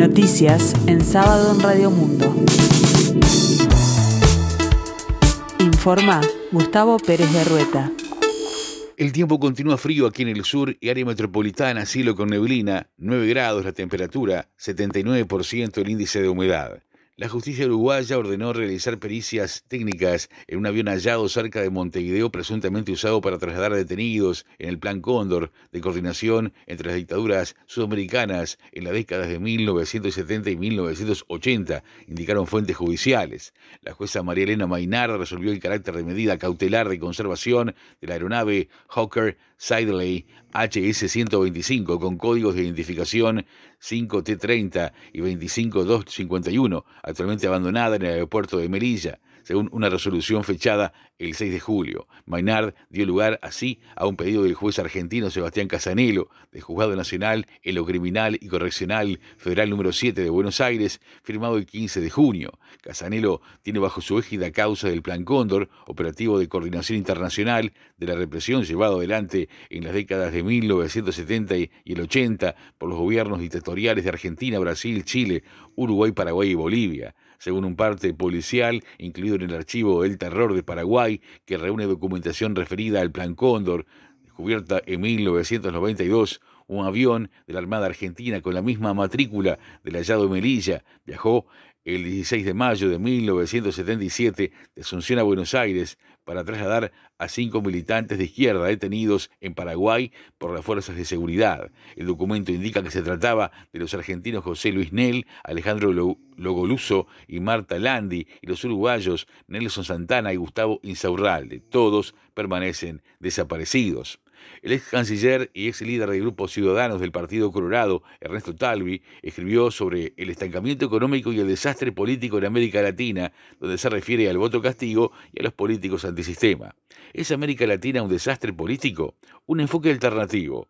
Noticias en sábado en Radio Mundo. Informa Gustavo Pérez de Rueta. El tiempo continúa frío aquí en el sur y área metropolitana, cielo con neblina, 9 grados la temperatura, 79% el índice de humedad. La justicia uruguaya ordenó realizar pericias técnicas en un avión hallado cerca de Montevideo presuntamente usado para trasladar detenidos en el Plan Cóndor de coordinación entre las dictaduras sudamericanas en las décadas de 1970 y 1980, indicaron fuentes judiciales. La jueza María Elena Mainar resolvió el carácter de medida cautelar de conservación de la aeronave Hawker Siddeley HS-125 con códigos de identificación 5T30 y 25251, actualmente abandonada en el aeropuerto de Melilla según una resolución fechada el 6 de julio. Maynard dio lugar así a un pedido del juez argentino Sebastián Casanelo, del Juzgado Nacional en lo Criminal y Correccional Federal número 7 de Buenos Aires, firmado el 15 de junio. Casanelo tiene bajo su égida causa del Plan Cóndor, operativo de coordinación internacional de la represión llevado adelante en las décadas de 1970 y el 80 por los gobiernos dictatoriales de Argentina, Brasil, Chile, Uruguay, Paraguay y Bolivia según un parte policial incluido en el archivo El Terror de Paraguay, que reúne documentación referida al Plan Cóndor, descubierta en 1992, un avión de la Armada Argentina con la misma matrícula del hallado de Melilla viajó el 16 de mayo de 1977 de Asunción a Buenos Aires para trasladar a cinco militantes de izquierda detenidos en Paraguay por las fuerzas de seguridad. El documento indica que se trataba de los argentinos José Luis Nel, Alejandro Logoluso y Marta Landi y los uruguayos Nelson Santana y Gustavo Insaurralde. Todos permanecen desaparecidos. El ex canciller y ex líder del Grupo Ciudadanos del Partido Colorado, Ernesto Talvi, escribió sobre el estancamiento económico y el desastre político en América Latina, donde se refiere al voto castigo y a los políticos antisistema. ¿Es América Latina un desastre político? Un enfoque alternativo.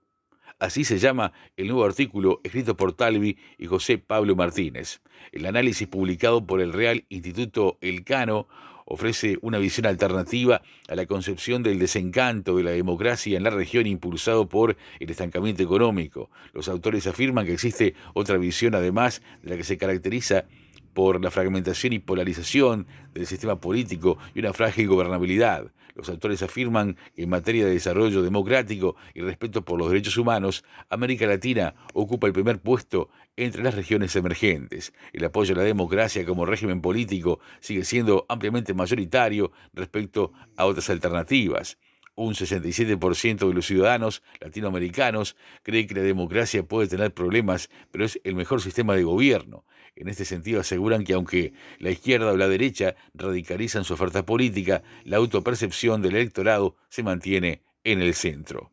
Así se llama el nuevo artículo escrito por Talvi y José Pablo Martínez. El análisis publicado por el Real Instituto Elcano ofrece una visión alternativa a la concepción del desencanto de la democracia en la región impulsado por el estancamiento económico. Los autores afirman que existe otra visión además de la que se caracteriza por la fragmentación y polarización del sistema político y una frágil gobernabilidad. Los autores afirman que en materia de desarrollo democrático y respeto por los derechos humanos, América Latina ocupa el primer puesto entre las regiones emergentes. El apoyo a la democracia como régimen político sigue siendo ampliamente mayoritario respecto a otras alternativas. Un 67% de los ciudadanos latinoamericanos cree que la democracia puede tener problemas, pero es el mejor sistema de gobierno. En este sentido aseguran que aunque la izquierda o la derecha radicalizan su oferta política, la autopercepción del electorado se mantiene en el centro.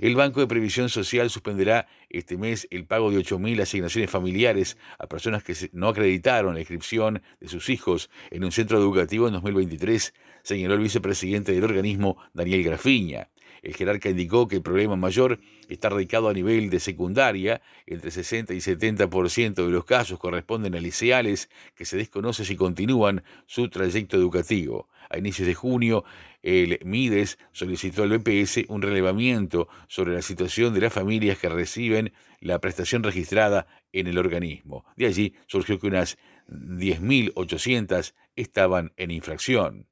El Banco de Previsión Social suspenderá este mes el pago de 8.000 asignaciones familiares a personas que no acreditaron la inscripción de sus hijos en un centro educativo en 2023, señaló el vicepresidente del organismo, Daniel Grafiña. El jerarca indicó que el problema mayor está radicado a nivel de secundaria. Entre 60 y 70% de los casos corresponden a liceales que se desconoce si continúan su trayecto educativo. A inicios de junio, el MIDES solicitó al BPS un relevamiento sobre la situación de las familias que reciben la prestación registrada en el organismo. De allí surgió que unas 10.800 estaban en infracción.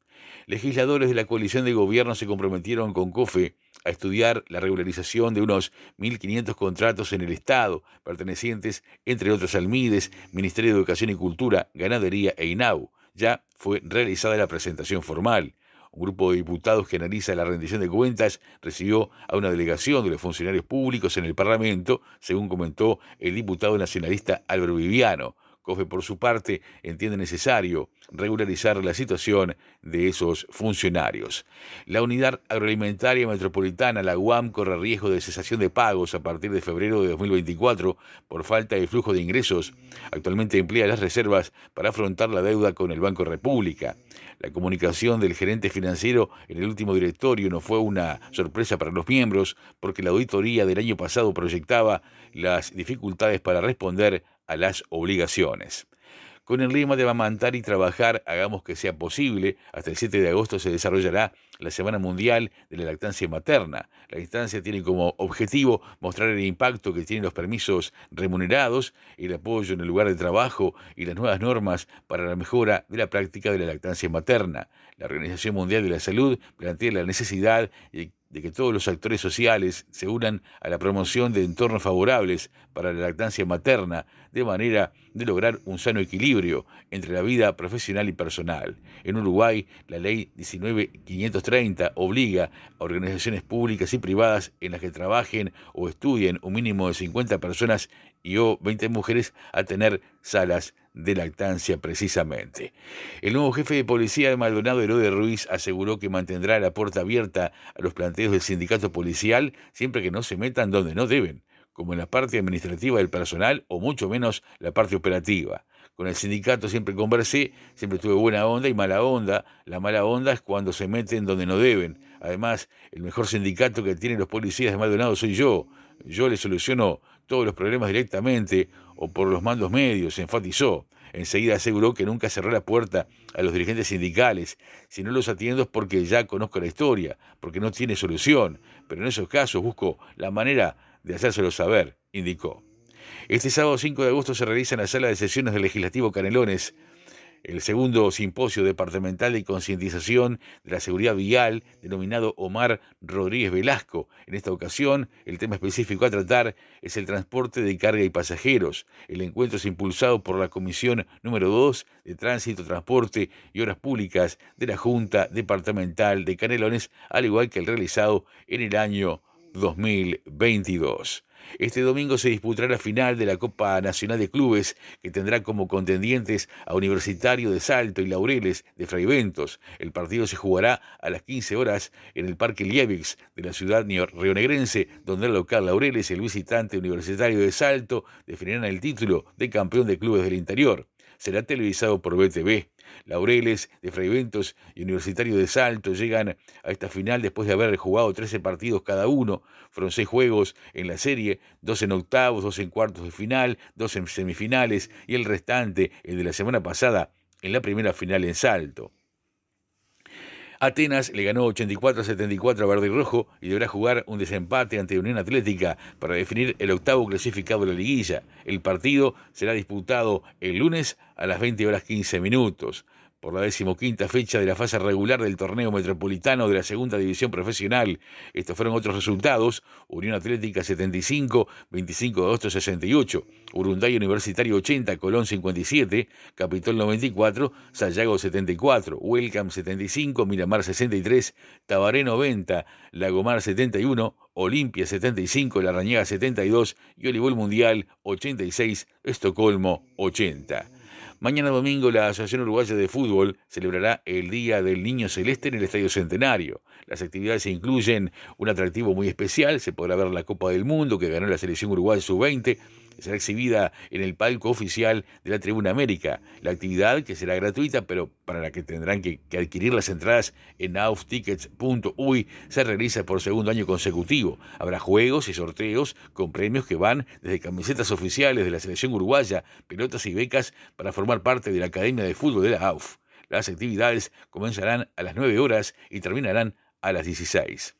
Legisladores de la coalición de gobierno se comprometieron con COFE a estudiar la regularización de unos 1.500 contratos en el Estado, pertenecientes, entre otros, al MIDES, Ministerio de Educación y Cultura, Ganadería e INAU. Ya fue realizada la presentación formal. Un grupo de diputados que analiza la rendición de cuentas recibió a una delegación de los funcionarios públicos en el Parlamento, según comentó el diputado nacionalista Álvaro Viviano. COFE, por su parte, entiende necesario regularizar la situación de esos funcionarios. La Unidad Agroalimentaria Metropolitana, la UAM, corre riesgo de cesación de pagos a partir de febrero de 2024 por falta de flujo de ingresos. Actualmente emplea las reservas para afrontar la deuda con el Banco República. La comunicación del gerente financiero en el último directorio no fue una sorpresa para los miembros porque la auditoría del año pasado proyectaba las dificultades para responder a las obligaciones. Con el lema de amamantar y trabajar, hagamos que sea posible, hasta el 7 de agosto se desarrollará la Semana Mundial de la Lactancia Materna. La instancia tiene como objetivo mostrar el impacto que tienen los permisos remunerados, el apoyo en el lugar de trabajo y las nuevas normas para la mejora de la práctica de la lactancia materna. La Organización Mundial de la Salud plantea la necesidad de de que todos los actores sociales se unan a la promoción de entornos favorables para la lactancia materna, de manera de lograr un sano equilibrio entre la vida profesional y personal. En Uruguay, la ley 19530 obliga a organizaciones públicas y privadas en las que trabajen o estudien un mínimo de 50 personas y o 20 mujeres a tener salas de lactancia precisamente. El nuevo jefe de policía de Maldonado, Herode Ruiz, aseguró que mantendrá la puerta abierta a los planteos del sindicato policial siempre que no se metan donde no deben, como en la parte administrativa del personal o mucho menos la parte operativa. Con el sindicato siempre conversé, siempre tuve buena onda y mala onda. La mala onda es cuando se meten donde no deben. Además, el mejor sindicato que tienen los policías de Maldonado soy yo. Yo les soluciono todos los problemas directamente o por los mandos medios, enfatizó. Enseguida aseguró que nunca cerró la puerta a los dirigentes sindicales. Si no los atiendo porque ya conozco la historia, porque no tiene solución, pero en esos casos busco la manera de hacérselo saber, indicó. Este sábado 5 de agosto se realiza en la sala de sesiones del Legislativo Canelones el segundo simposio departamental de concientización de la seguridad vial, denominado Omar Rodríguez Velasco. En esta ocasión, el tema específico a tratar es el transporte de carga y pasajeros. El encuentro es impulsado por la Comisión número 2 de Tránsito, Transporte y Obras Públicas de la Junta Departamental de Canelones, al igual que el realizado en el año 2022. Este domingo se disputará la final de la Copa Nacional de Clubes, que tendrá como contendientes a Universitario de Salto y Laureles de Fraiventos. El partido se jugará a las 15 horas en el Parque Liebix de la ciudad rionegrense, donde el local Laureles y el visitante Universitario de Salto definirán el título de campeón de clubes del interior. Será televisado por BTV. Laureles de Fraiventos y Universitario de Salto llegan a esta final después de haber jugado 13 partidos cada uno. Fueron seis juegos en la serie, dos en octavos, dos en cuartos de final, dos en semifinales y el restante, el de la semana pasada, en la primera final en Salto. Atenas le ganó 84 a 74 a Verde y Rojo y deberá jugar un desempate ante Unión Atlética para definir el octavo clasificado de la liguilla. El partido será disputado el lunes a las 20 horas 15 minutos por la decimoquinta fecha de la fase regular del torneo metropolitano de la segunda división profesional. Estos fueron otros resultados. Unión Atlética 75, 25 de agosto 68, Urunday Universitario 80, Colón 57, Capitol 94, Sayago 74, Welcome 75, Miramar 63, Tabaré 90, Lagomar 71, Olimpia 75, La Rañaga 72 y Olivol Mundial 86, Estocolmo 80. Mañana domingo la Asociación Uruguaya de Fútbol celebrará el Día del Niño Celeste en el Estadio Centenario. Las actividades incluyen un atractivo muy especial, se podrá ver la Copa del Mundo que ganó la selección uruguaya sub-20, será exhibida en el palco oficial de la Tribuna América. La actividad, que será gratuita, pero para la que tendrán que, adquirir las entradas en auftickets.uy, se realiza por segundo año consecutivo. Habrá juegos y sorteos con premios que van desde camisetas oficiales de la selección uruguaya, pelotas y becas para formar parte de la Academia de Fútbol de la AUF. Las actividades comenzarán a las 9 horas y terminarán a las 16.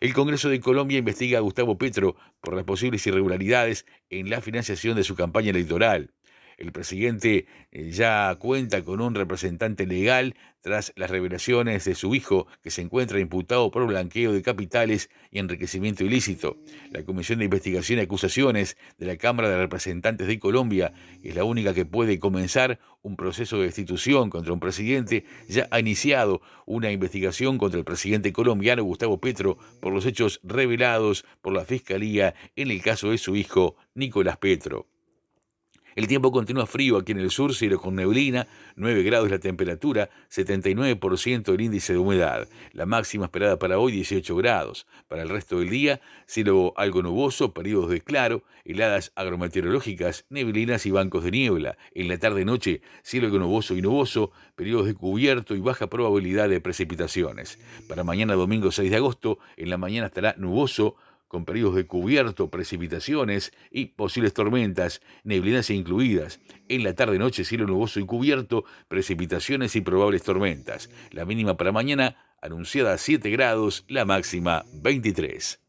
El Congreso de Colombia investiga a Gustavo Petro por las posibles irregularidades en la financiación de su campaña electoral. El presidente eh, ya cuenta con un representante legal tras las revelaciones de su hijo, que se encuentra imputado por blanqueo de capitales y enriquecimiento ilícito. La Comisión de Investigación y Acusaciones de la Cámara de Representantes de Colombia es la única que puede comenzar un proceso de destitución contra un presidente. Ya ha iniciado una investigación contra el presidente colombiano Gustavo Petro por los hechos revelados por la Fiscalía en el caso de su hijo Nicolás Petro. El tiempo continúa frío aquí en el sur, cielo con neblina, 9 grados la temperatura, 79% el índice de humedad. La máxima esperada para hoy 18 grados. Para el resto del día, cielo algo nuboso, periodos de claro, heladas agrometeorológicas, neblinas y bancos de niebla. En la tarde-noche, cielo algo nuboso y nuboso, periodos de cubierto y baja probabilidad de precipitaciones. Para mañana domingo 6 de agosto, en la mañana estará nuboso con periodos de cubierto, precipitaciones y posibles tormentas, neblinas incluidas. En la tarde-noche, cielo nuboso y cubierto, precipitaciones y probables tormentas. La mínima para mañana anunciada a 7 grados, la máxima 23.